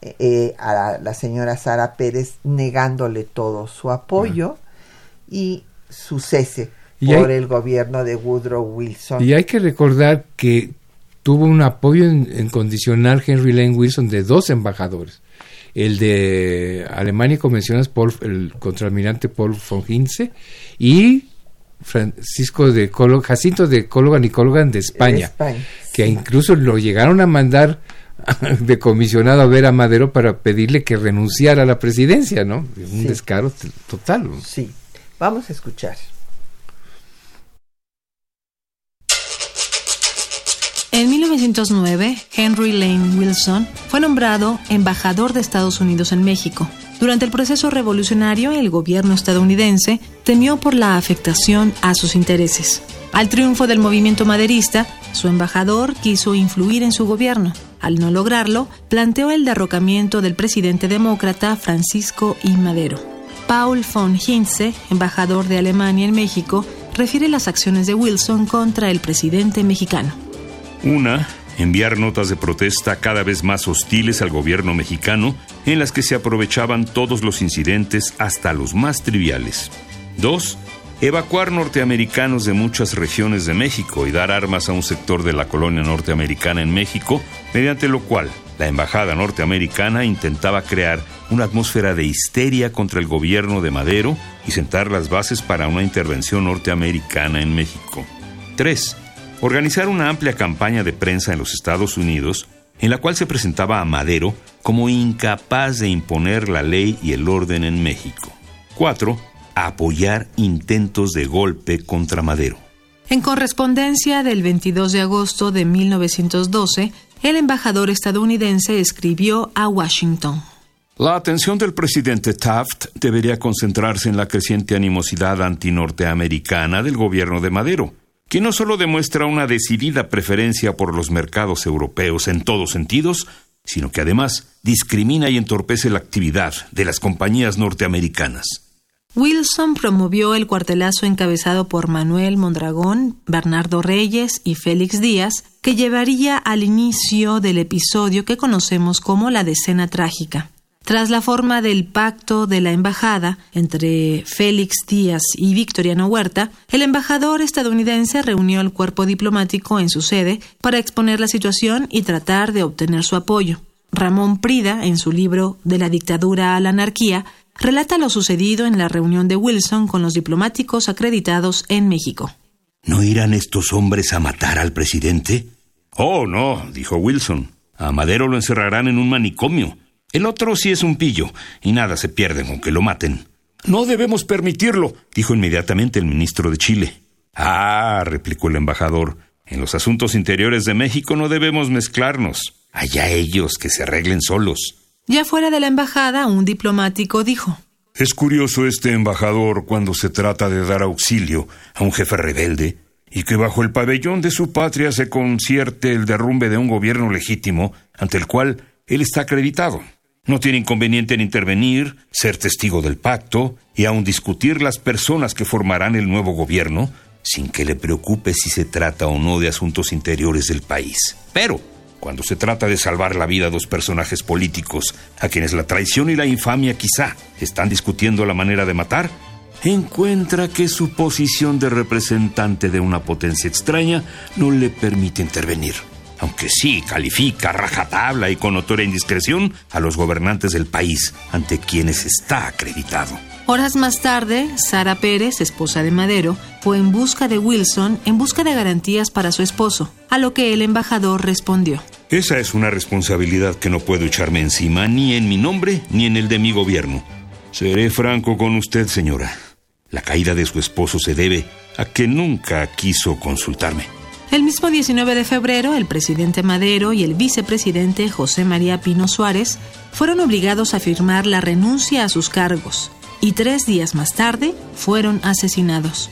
eh, a la, señora Sara Pérez negándole todo su apoyo y su cese por el gobierno de Woodrow Wilson. Y hay que recordar que tuvo un apoyo incondicional Henry Lane Wilson de dos embajadores. El de Alemania, como mencionas, Paul, el contraalmirante Paul von Hinze y Francisco de Jacinto de Cologan y Cologan de España, que incluso lo llegaron a mandar <laughs> de comisionado a ver a Madero para pedirle que renunciara a la presidencia, ¿no? Un descaro total. Sí, vamos a escuchar. En 1909, Henry Lane Wilson fue nombrado embajador de Estados Unidos en México. Durante el proceso revolucionario, el gobierno estadounidense temió por la afectación a sus intereses. Al triunfo del movimiento maderista, su embajador quiso influir en su gobierno. Al no lograrlo, planteó el derrocamiento del presidente demócrata Francisco I. Madero. Paul von Hintze, embajador de Alemania en México, refiere las acciones de Wilson contra el presidente mexicano. Una, enviar notas de protesta cada vez más hostiles al gobierno mexicano, en las que se aprovechaban todos los incidentes hasta los más triviales. Dos, evacuar norteamericanos de muchas regiones de México y dar armas a un sector de la colonia norteamericana en México, mediante lo cual La embajada norteamericana intentaba crear una atmósfera de histeria contra el gobierno de Madero y sentar las bases para una intervención norteamericana en México. 3. Organizar una amplia campaña de prensa en los Estados Unidos en la cual se presentaba a Madero como incapaz de imponer la ley y el orden en México. 4. Apoyar intentos de golpe contra Madero. En correspondencia del 22 de agosto de 1912, el embajador estadounidense escribió a Washington. La atención del presidente Taft debería concentrarse en la creciente animosidad antinorteamericana del gobierno de Madero que no solo demuestra una decidida preferencia por los mercados europeos en todos sentidos, sino que además discrimina y entorpece la actividad de las compañías norteamericanas. Wilson promovió el cuartelazo encabezado por Manuel Mondragón, Bernardo Reyes y Félix Díaz, que llevaría al inicio del episodio que conocemos como la decena trágica. Tras la forma del pacto de la embajada entre Félix Díaz y Victoriano Huerta, el embajador estadounidense reunió al cuerpo diplomático en su sede para exponer la situación y tratar de obtener su apoyo. Ramón Prida, en su libro De la dictadura a la anarquía, relata lo sucedido en la reunión de Wilson con los diplomáticos acreditados en México. ¿No irán estos hombres a matar al presidente? Oh, no, dijo Wilson. A Madero lo encerrarán en un manicomio el otro sí es un pillo, y nada se pierde con que lo maten. No debemos permitirlo, dijo inmediatamente el ministro de Chile. Ah, replicó el embajador, en los asuntos interiores de México no debemos mezclarnos. Allá ellos que se arreglen solos. Ya fuera de la embajada, un diplomático dijo. Es curioso este embajador cuando se trata de dar auxilio a un jefe rebelde y que bajo el pabellón de su patria se concierte el derrumbe de un gobierno legítimo ante el cual él está acreditado. No tiene inconveniente en intervenir, ser testigo del pacto y aun discutir las personas que formarán el nuevo gobierno, sin que le preocupe si se trata o no de asuntos interiores del país. Pero, cuando se trata de salvar la vida a dos personajes políticos, a quienes la traición y la infamia quizá están discutiendo la manera de matar, encuentra que su posición de representante de una potencia extraña no le permite intervenir aunque sí califica rajatabla y con notoria indiscreción a los gobernantes del país ante quienes está acreditado. Horas más tarde, Sara Pérez, esposa de Madero, fue en busca de Wilson en busca de garantías para su esposo, a lo que el embajador respondió. Esa es una responsabilidad que no puedo echarme encima ni en mi nombre ni en el de mi gobierno. Seré franco con usted, señora. La caída de su esposo se debe a que nunca quiso consultarme. El mismo 19 de febrero, el presidente Madero y el vicepresidente José María Pino Suárez fueron obligados a firmar la renuncia a sus cargos y tres días más tarde fueron asesinados.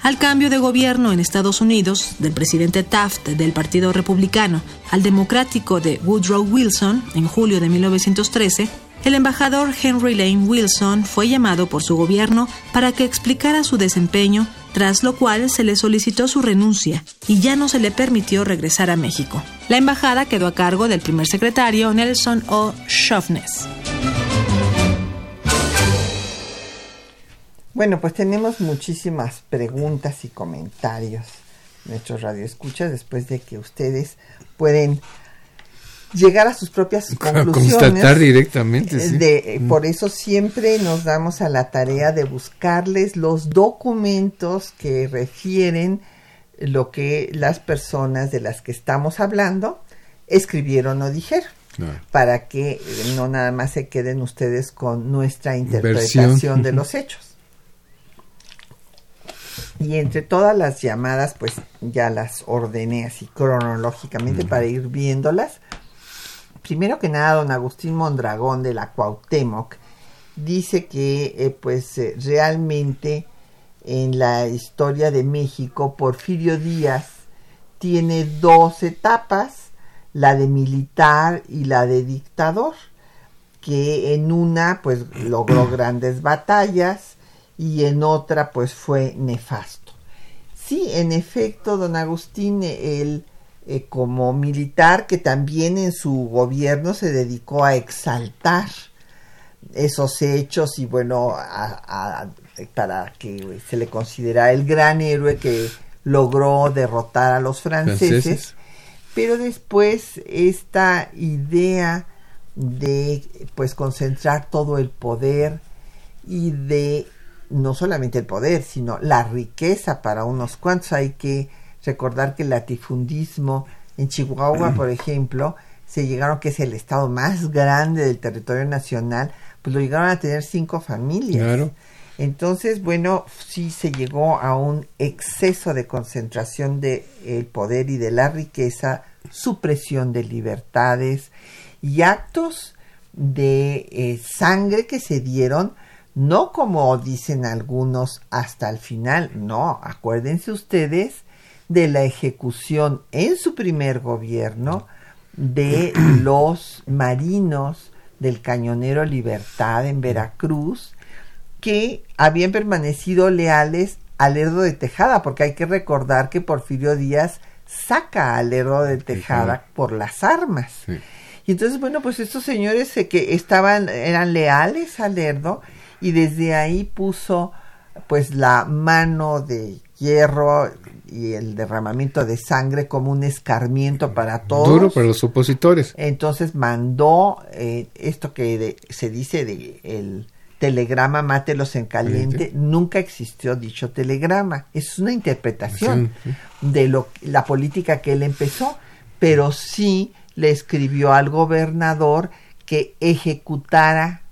Al cambio de gobierno en Estados Unidos, del presidente Taft del Partido Republicano al democrático de Woodrow Wilson en julio de 1913, el embajador Henry Lane Wilson fue llamado por su gobierno para que explicara su desempeño tras lo cual se le solicitó su renuncia y ya no se le permitió regresar a México. La embajada quedó a cargo del primer secretario Nelson O. Shoffness. Bueno, pues tenemos muchísimas preguntas y comentarios, nuestros radioescuchas, después de que ustedes pueden llegar a sus propias <laughs> conclusiones. Constatar directamente. De, mm. Por eso siempre nos damos a la tarea de buscarles los documentos que refieren lo que las personas de las que estamos hablando escribieron o dijeron. Para que no nada más se queden ustedes con nuestra interpretación de los <laughs> hechos. Y entre todas las llamadas, pues ya las ordené así cronológicamente para ir viéndolas primero que nada, don Agustín Mondragón de la Cuauhtémoc dice que eh, pues eh, realmente en la historia de México Porfirio Díaz tiene dos etapas, la de militar y la de dictador, que en una pues logró <clears throat> grandes batallas y en otra pues fue nefasto. Sí, en efecto, don Agustín, el eh, como militar que también en su gobierno se dedicó a exaltar esos hechos y bueno, para que se le considera el gran héroe que logró derrotar a los franceses. pero después esta idea de pues concentrar todo el poder y de no solamente el poder, sino la riqueza para unos cuantos. Hay que recordar que el latifundismo en Chihuahua, <clears throat> por ejemplo, se llegaron, que es el estado más grande del territorio nacional, pues lo llegaron a tener cinco familias. Entonces, bueno, sí se llegó a un exceso de concentración del el poder y de la riqueza, supresión de libertades y actos de eh, sangre que se dieron, no como dicen algunos hasta el final, no, acuérdense ustedes de la ejecución en su primer gobierno de <clears throat> los marinos del cañonero Libertad en Veracruz, que habían permanecido leales al Lerdo de Tejada, porque hay que recordar que Porfirio Díaz saca al Lerdo de Tejada por las armas. Y entonces, bueno, pues estos señores que estaban, eran leales al Lerdo y desde ahí puso pues la mano de hierro y el derramamiento de sangre como un escarmiento para todos. Duro para los opositores. Entonces mandó eh, esto que se dice de el telegrama mátelos en caliente, nunca existió dicho telegrama. Es una interpretación de lo, la política que él empezó, pero sí le escribió al gobernador que ejecutara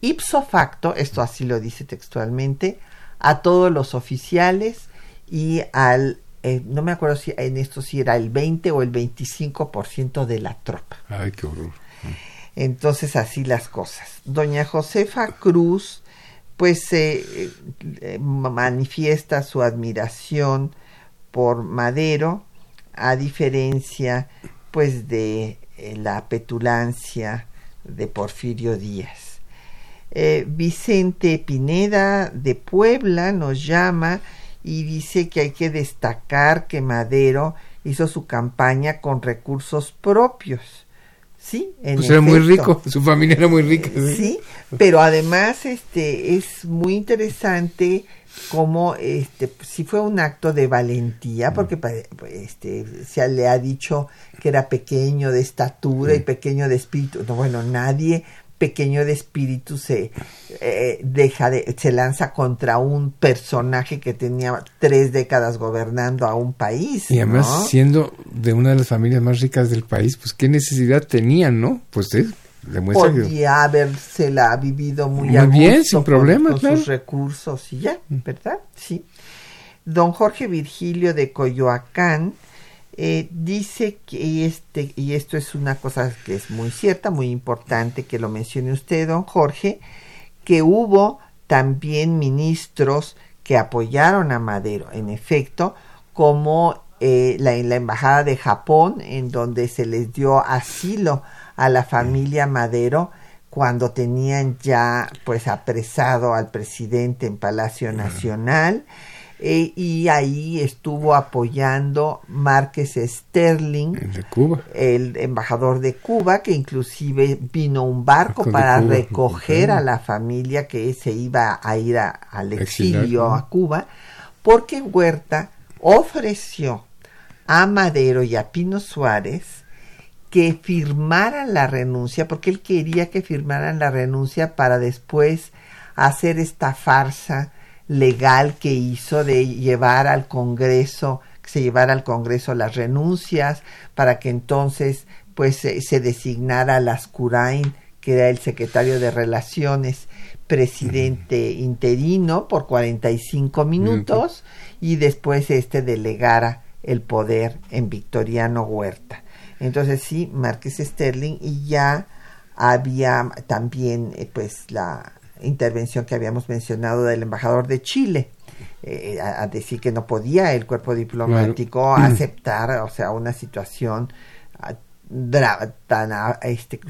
ipso facto, esto así lo dice textualmente, a todos los oficiales y al, eh, no me acuerdo si en esto si era el 20 o el 25% de la tropa. Ay, qué horror. Entonces así las cosas. Doña Josefa Cruz pues eh, manifiesta su admiración por Madero a diferencia pues de eh, la petulancia de Porfirio Díaz. Eh, Vicente Pineda de Puebla nos llama y dice que hay que destacar que Madero hizo su campaña con recursos propios Sí, en pues era muy rico, <laughs> su familia era muy rica. ¿sí? pero además este es muy interesante como este si fue un acto de valentía porque este se le ha dicho que era pequeño de estatura y pequeño de espíritu. No, bueno, nadie pequeño de espíritu se eh, deja de, se lanza contra un personaje que tenía tres décadas gobernando a un país. Y además siendo de una de las familias más ricas del país, pues qué necesidad tenían, ¿no? Pues sí, demuestra Podía habérsela vivido muy, muy bien, sin problema, con, sus recursos y ya, ¿verdad? Sí. Don Jorge Virgilio de Coyoacán eh, dice que este, y esto es una cosa que es muy cierta, muy importante que lo mencione usted, don Jorge, que hubo también ministros que apoyaron a Madero, en efecto, como eh, la, en la Embajada de Japón, en donde se les dio asilo a la familia Madero cuando tenían ya pues apresado al presidente en Palacio Nacional. Eh, y ahí estuvo apoyando Márquez Sterling, de Cuba. el embajador de Cuba, que inclusive vino un barco para recoger a la familia que se iba a ir al exilio a Cuba, porque Huerta ofreció a Madero y a Pino Suárez que firmaran la renuncia, porque él quería que firmaran la renuncia para después hacer esta farsa legal que hizo de llevar al Congreso, que se llevara al Congreso las renuncias, para que entonces pues se, designara a Lascurain, que era el secretario de Relaciones, presidente interino por 45 minutos y después este delegara el poder en Victoriano Huerta. Entonces sí, Márquez Sterling y ya había también eh, pues la intervención que habíamos mencionado del embajador de Chile, eh, a, decir que no podía el cuerpo diplomático <clears throat> aceptar, o sea, una situación ah, tan ah, este,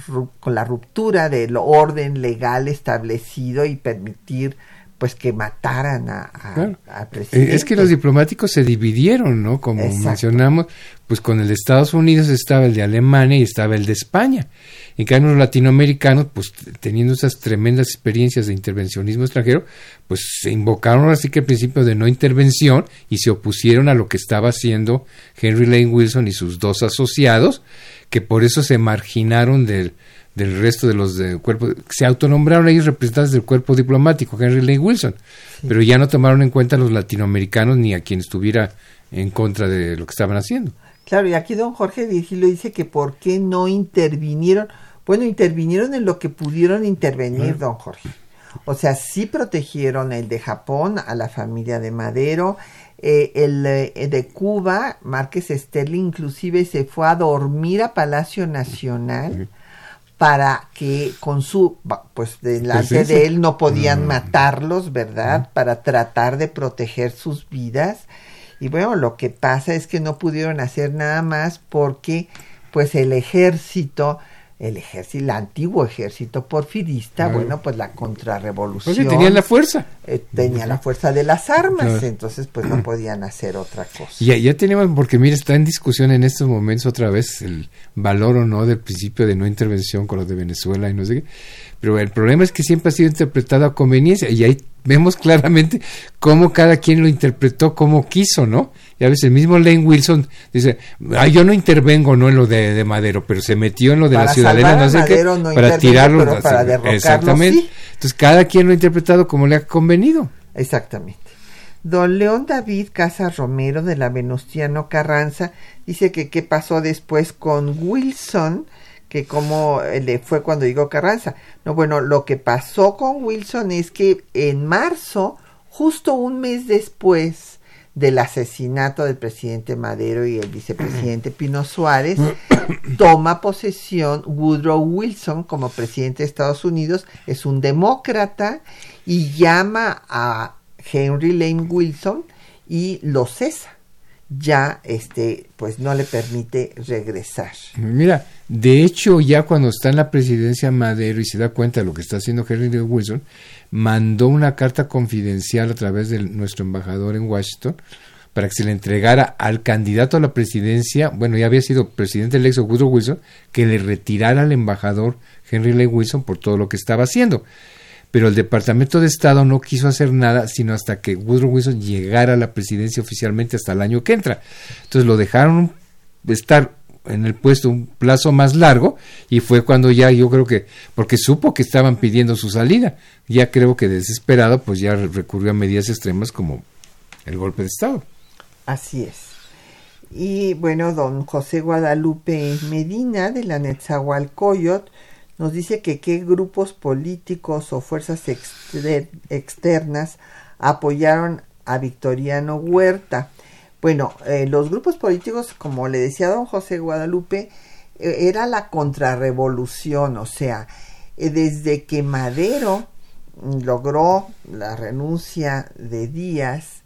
con la ruptura del orden legal establecido y permitir pues que mataran a, a- Claro. al Eh, presidente. Es que los diplomáticos se dividieron, ¿no? Como Exacto. mencionamos, pues con el de Estados Unidos estaba el de Alemania y estaba el de España. En cambio, los latinoamericanos, pues teniendo esas tremendas experiencias de intervencionismo extranjero, pues se invocaron así que el principio de no intervención y se opusieron a lo que estaba haciendo Henry Lane Wilson y sus dos asociados, que por eso se marginaron del, del resto de los de cuerpo, se autonombraron ellos representantes del cuerpo diplomático, Henry Lane Wilson, pero ya no tomaron en cuenta a los latinoamericanos ni a quien estuviera en contra de lo que estaban haciendo. Claro, y aquí don Jorge Virgilio dice que por qué no intervinieron. Bueno, intervinieron en lo que pudieron intervenir, don Jorge. O sea, sí protegieron el de Japón a la familia de Madero, eh, el eh, de Cuba, Márquez Sterling, inclusive se fue a dormir a Palacio Nacional para que con su, pues delante Presencia. de él no podían matarlos, ¿verdad? Para tratar de proteger sus vidas. Y bueno, lo que pasa es que no pudieron hacer nada más porque pues el ejército, el ejército, el antiguo ejército porfirista, bueno, pues la Pues contrarrevolución sí, tenían la fuerza. Eh, tenía la fuerza de las armas, Claro. entonces pues no podían hacer otra cosa. Ya, ya tenemos, porque mire, está en discusión en estos momentos otra vez el valor o no del principio de no intervención con los de Venezuela y no sé qué. Pero el problema es que siempre ha sido interpretado a conveniencia y ahí vemos claramente cómo cada quien lo interpretó como quiso, ¿no? Y a veces el mismo Lane Wilson dice, "Ah, yo no intervengo no en lo de, de Madero, pero se metió en lo de Para la ciudadela, no sé Madero qué, no para tirarlo. pero para derrocarlo, Exactamente. sí. Entonces cada quien lo ha interpretado como le ha convenido. Exactamente. Don León David Casas Romero de la Venustiano Carranza dice que qué pasó después con Wilson, que como eh, le fue cuando llegó Carranza. No, bueno, lo que pasó con Wilson es que en marzo, justo un mes después del asesinato del presidente Madero y el vicepresidente <clears throat> Pino Suárez, <coughs> toma posesión Woodrow Wilson como presidente de Estados Unidos, es un demócrata y llama a Henry Lane Wilson y lo cesa. Ya este pues no le permite regresar. Mira, de hecho, ya cuando está en la presidencia Madero y se da cuenta de lo que está haciendo Henry Lee Wilson, mandó una carta confidencial a través de nuestro embajador en Washington para que se le entregara al candidato a la presidencia, bueno, ya había sido presidente electo Woodrow Wilson, que le retirara al embajador Henry Lee Wilson por todo lo que estaba haciendo. Pero el Departamento de Estado no quiso hacer nada sino hasta que Woodrow Wilson llegara a la presidencia oficialmente hasta el año que entra. Entonces lo dejaron estar en el puesto un plazo más largo y fue cuando ya yo creo que porque supo que estaban pidiendo su salida ya creo que desesperado pues ya recurrió a medidas extremas como el golpe de estado Así es. Y bueno, don José Guadalupe Medina de la Netzahualcoyot nos dice que qué grupos políticos o fuerzas exter- externas apoyaron a Victoriano Huerta. Bueno, eh, los grupos políticos, como le decía don José Guadalupe, eh, era la contrarrevolución, o sea, eh, desde que Madero mm, logró la renuncia de Díaz,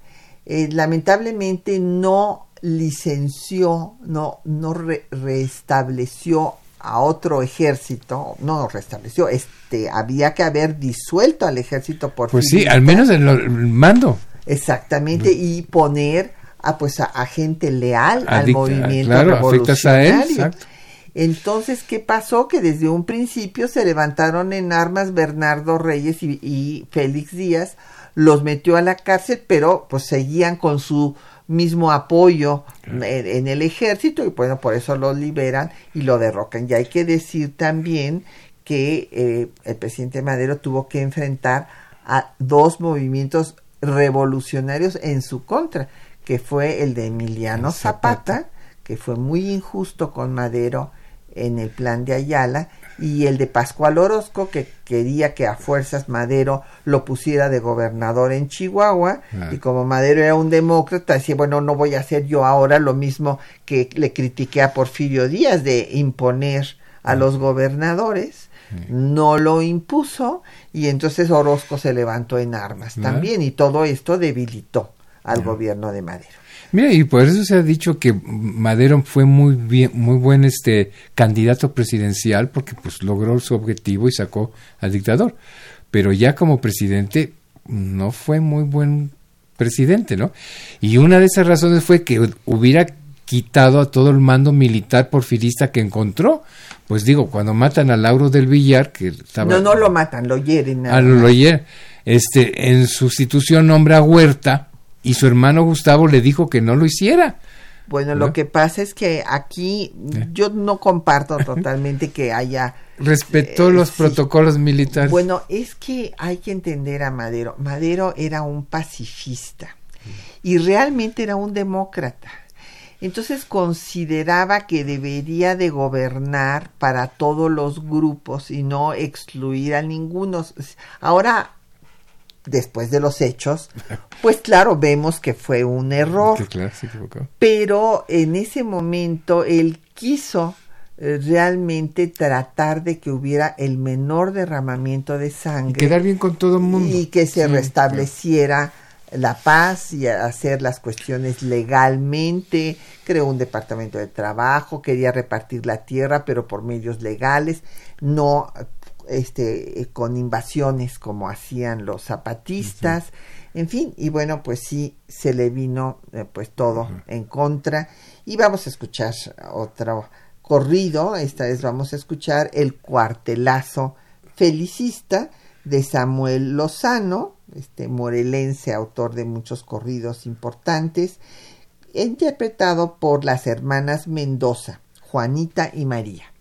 lamentablemente no licenció, no, no re- restableció a otro ejército, no restableció, este, había que haber disuelto al ejército por pues sí al menos el, el mando Exactamente, y poner a pues a, a gente leal al Adicta- movimiento claro, afectas a él, revolucionario. exacto. Entonces, ¿qué pasó? Que desde un principio se levantaron en armas Bernardo Reyes y, y Félix Díaz, los metió a la cárcel, pero pues seguían con su mismo apoyo en, en el ejército y bueno, por eso lo liberan y lo derrocan. Y hay que decir también que eh, el presidente Madero tuvo que enfrentar a dos movimientos revolucionarios en su contra, que fue el de Emiliano Zapata, que fue muy injusto con Madero en el plan de Ayala, y el de Pascual Orozco, que quería que a fuerzas Madero lo pusiera de gobernador en Chihuahua, Ah. y como Madero era un demócrata, decía, bueno, no voy a hacer yo ahora lo mismo que le critiqué a Porfirio Díaz de imponer a los gobernadores, no lo impuso, y entonces Orozco se levantó en armas Ah. también, y todo esto debilitó al gobierno de Madero. Mira, y por eso se ha dicho que Madero fue muy bien, muy buen este candidato presidencial porque pues logró su objetivo y sacó al dictador. Pero ya como presidente, no fue muy buen presidente, ¿no? Y una de esas razones fue que hubiera quitado a todo el mando militar porfirista que encontró. Pues digo, cuando matan a Lauro del Villar, que estaba... No, no lo matan, lo hieren. Ah, lo, lo hieren. Este, en sustitución nombra a Huerta y su hermano Gustavo le dijo que no lo hiciera. Bueno, lo que pasa es que aquí Eh. yo no comparto totalmente que haya... Respetó Eh, los sí. protocolos militares. Bueno, es que hay que entender a Madero. Madero era un pacifista y realmente era un demócrata. Entonces consideraba que debería de gobernar para todos los grupos y no excluir a ninguno. Ahora, después de los hechos, <laughs> pues claro, vemos que fue un error Que claro, se equivocó. pero en ese momento él quiso eh, realmente tratar de que hubiera el menor derramamiento de Y sangre quedar bien con todo el mundo. y que se Sí, restableciera la paz y hacer las cuestiones legalmente, creó un departamento de trabajo, quería repartir la tierra, pero por medios legales, no este con invasiones como hacían los zapatistas, en fin, y bueno, pues sí se le vino eh, pues todo en contra. Y vamos a escuchar otro corrido, esta vez vamos a escuchar el cuartelazo felicista de Samuel Lozano, este morelense, autor de muchos corridos importantes, interpretado por las hermanas Mendoza, Juanita y María.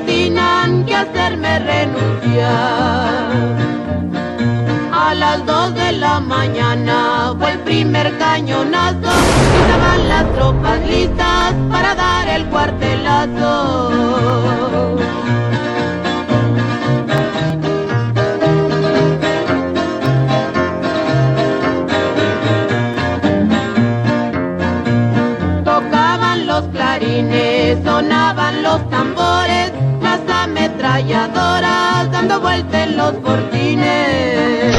Asesinan que hacerme renunciar. A las dos de la mañana fue el primer cañonazo. y Estaban las tropas listas para dar el cuartelazo. Dando vuelta en los fortines.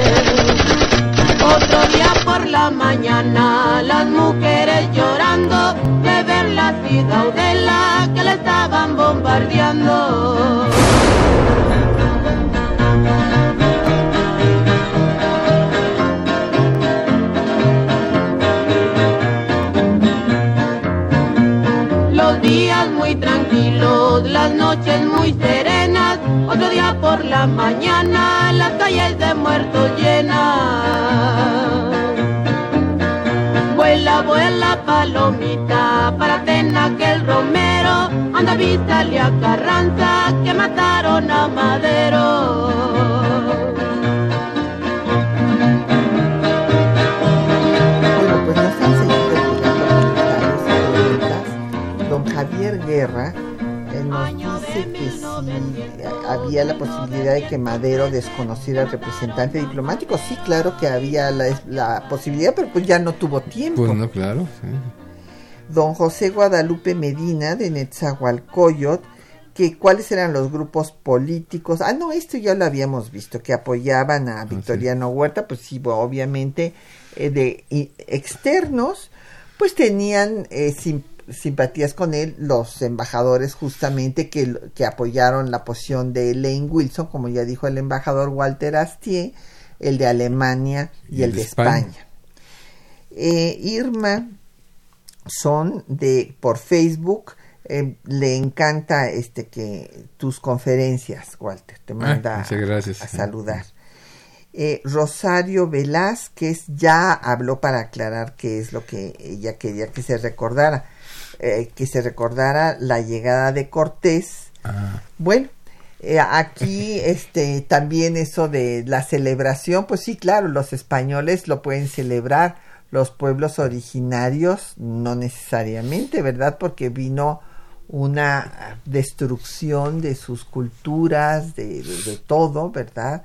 Otro día por la mañana, las mujeres llorando de ver la ciudadela que le estaban bombardeando. Los días muy tranquilos, las noches muy día por la mañana, las calles de muertos llenas. Vuela, vuela palomita, para Tena que el Romero, anda avísale a Carranza que mataron a Madero. Pues había la posibilidad de que Madero desconociera al representante diplomático. Sí, claro que había la, la posibilidad, pero pues ya no tuvo tiempo. Pues no, claro. sí. Don José Guadalupe Medina de Netzahualcoyot, que cuáles eran los grupos políticos. Ah, no, esto ya lo habíamos visto, que apoyaban a Victoriano Huerta, pues sí, obviamente eh, de externos, pues tenían eh, simpatías con él los embajadores justamente que, que apoyaron la posición de Lane Wilson, como ya dijo el embajador Walter Astier, el de Alemania y, el de España. Eh, Irma son de por Facebook eh, le encanta este que tus conferencias Walter te manda Ah, muchas gracias. a, a saludar Eh, Rosario Velázquez ya habló para aclarar qué es lo que ella quería que se recordara eh, que se recordara la llegada de Cortés Ah, bueno eh, aquí <laughs> este también eso de la celebración, pues sí, claro, los españoles lo pueden celebrar, los pueblos originarios no necesariamente, ¿verdad? Porque vino una destrucción de sus culturas, de, de, todo, ¿verdad?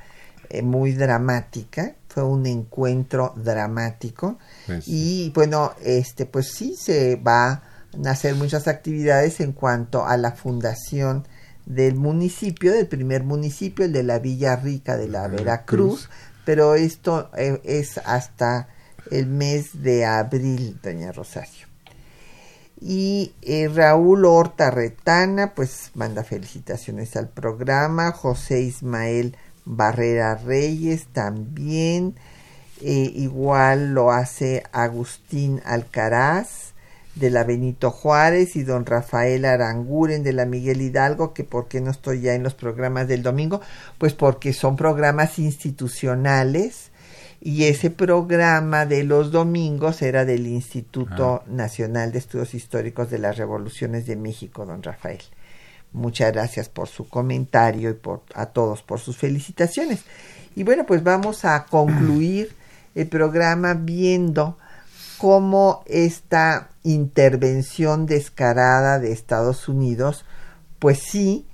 Eh, muy dramática, fue un encuentro dramático Pues, y bueno, este pues sí se va a hacer muchas actividades en cuanto a la fundación del municipio, del primer municipio, el de la Villa Rica de la Veracruz, pero esto eh, es hasta el mes de abril, doña Rosario. Y eh, Raúl Horta Retana, pues manda felicitaciones al programa. José Ismael Barrera Reyes también. Eh, igual lo hace Agustín Alcaraz de la Benito Juárez y don Rafael Aranguren de la Miguel Hidalgo, que por qué no estoy ya en los programas del domingo, pues porque son programas institucionales y ese programa de los domingos era del Instituto Nacional de Estudios Históricos de las Revoluciones de México, don Rafael. Muchas gracias por su comentario y por a todos por sus felicitaciones. Y bueno, pues vamos a concluir el programa viendo cómo esta intervención descarada de Estados Unidos, pues sí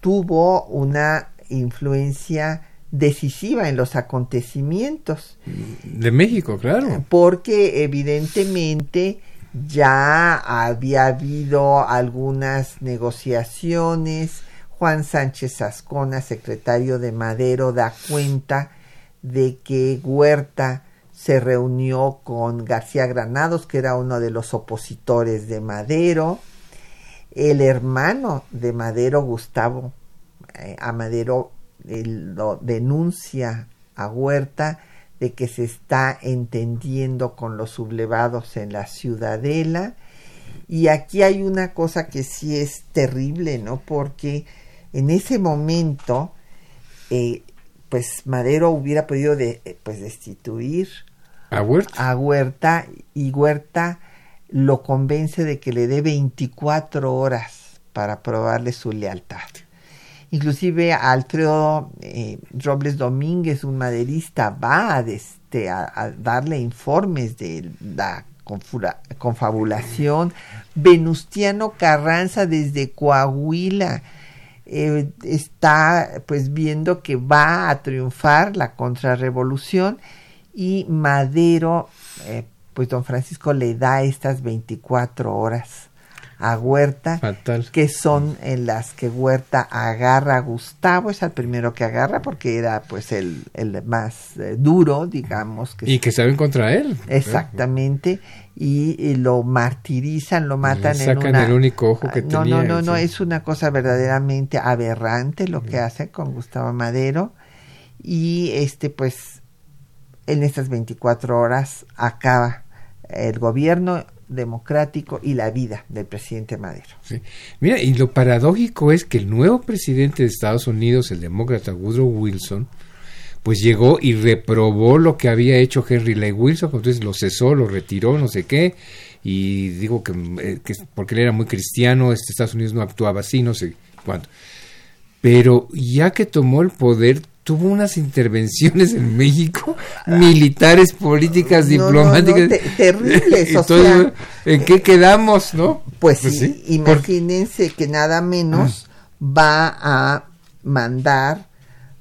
tuvo una influencia decisiva en los acontecimientos, De México, claro. porque evidentemente ya había habido algunas negociaciones. Juan Sánchez Ascona, secretario de Madero, da cuenta de que Huerta se reunió con García Granados, que era uno de los opositores de Madero. El hermano de Madero, Gustavo eh, a Madero, él lo denuncia a Huerta de que se está entendiendo con los sublevados en la ciudadela. Y aquí hay una cosa que sí es terrible, ¿no? Porque en ese momento, eh, pues Madero hubiera podido eh, pues destituir A Huerta. a Huerta y Huerta lo convence de que le dé 24 horas para probarle su lealtad. Inclusive Alfredo eh, Robles Domínguez, un maderista, va a, este, a- darle informes de la confabulación. Venustiano Carranza desde Coahuila eh, está pues viendo que va a triunfar la contrarrevolución y Madero, eh, pues don Francisco le da estas 24 horas a Huerta, Fatal. que son en las que Huerta agarra a Gustavo, es el primero que agarra porque era pues el, el más eh, duro, digamos. Que Y que saben contra él. Exactamente, y, y lo martirizan, lo matan en sacan una... el único ojo que no, tenía, No, no, no, es una cosa verdaderamente aberrante lo que hace con Gustavo Madero y este pues en estas 24 horas acaba el gobierno democrático y la vida del presidente Madero. Sí. Mira, y lo paradójico es que el nuevo presidente de Estados Unidos, el demócrata Woodrow Wilson, pues llegó y reprobó lo que había hecho Henry Lay Wilson, entonces lo cesó, lo retiró, no sé qué, y digo que, eh, que porque él era muy cristiano, este Estados Unidos no actuaba así, no sé cuánto. Pero ya que tomó el poder, tuvo unas intervenciones en <laughs> México, militares, políticas, No, no, no, diplomáticas. te- terribles, <laughs> o Entonces, sea, ¿en qué quedamos, no? Pues, sí, Por- imagínense que nada menos va a mandar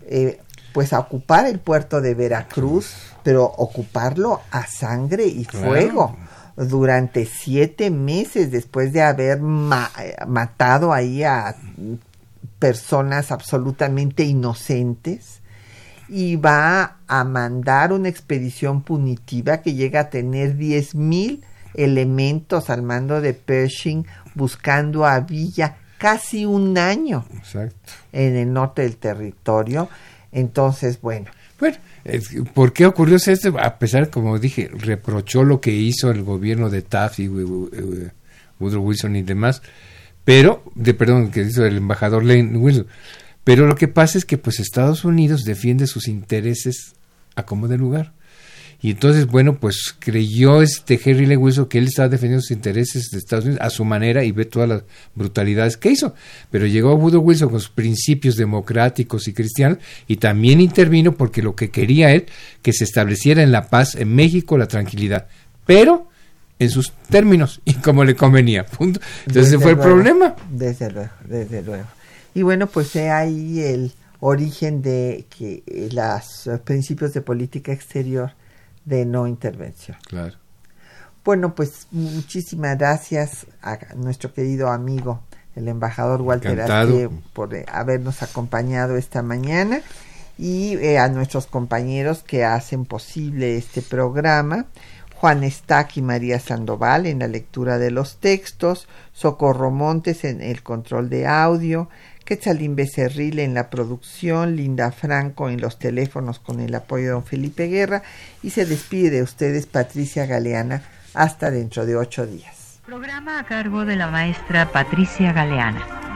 eh, pues a ocupar el puerto de Veracruz, pero ocuparlo a sangre y Claro. fuego durante siete meses después de haber ma- matado ahí a personas absolutamente inocentes y va a mandar una expedición punitiva que llega a tener 10.000 elementos al mando de Pershing buscando a Villa casi un año Exacto. en el norte del territorio. Entonces, bueno, Bueno, ¿por qué ocurrió esto? A pesar, como dije, reprochó lo que hizo el gobierno de Taft y Woodrow Wilson y demás, pero, de perdón, que hizo el embajador Lane Wilson. Pero lo que pasa es que pues Estados Unidos defiende sus intereses a como de lugar. Y entonces, bueno, pues creyó este Henry Lee Wilson que él estaba defendiendo sus intereses de Estados Unidos a su manera y ve todas las brutalidades que hizo. Pero llegó Woodrow Wilson con sus principios democráticos y cristianos y también intervino porque lo que quería él, que se estableciera en la paz en México la tranquilidad. Pero en sus términos y como le convenía. Punto. Entonces ese fue el problema. Desde luego, desde luego. Y bueno, pues ahí el origen de que los principios de política exterior de no intervención. Claro. Bueno, pues muchísimas gracias a nuestro querido amigo, el embajador Walter Arce, por eh, habernos acompañado esta mañana y eh, a nuestros compañeros que hacen posible este programa. Juan Estac y María Sandoval en la lectura de los textos, Socorro Montes en el control de audio, Quetzalín Becerril en la producción, Linda Franco en los teléfonos con el apoyo de don Felipe Guerra y se despide de ustedes Patricia Galeana hasta dentro de ocho días. Programa a cargo de la maestra Patricia Galeana.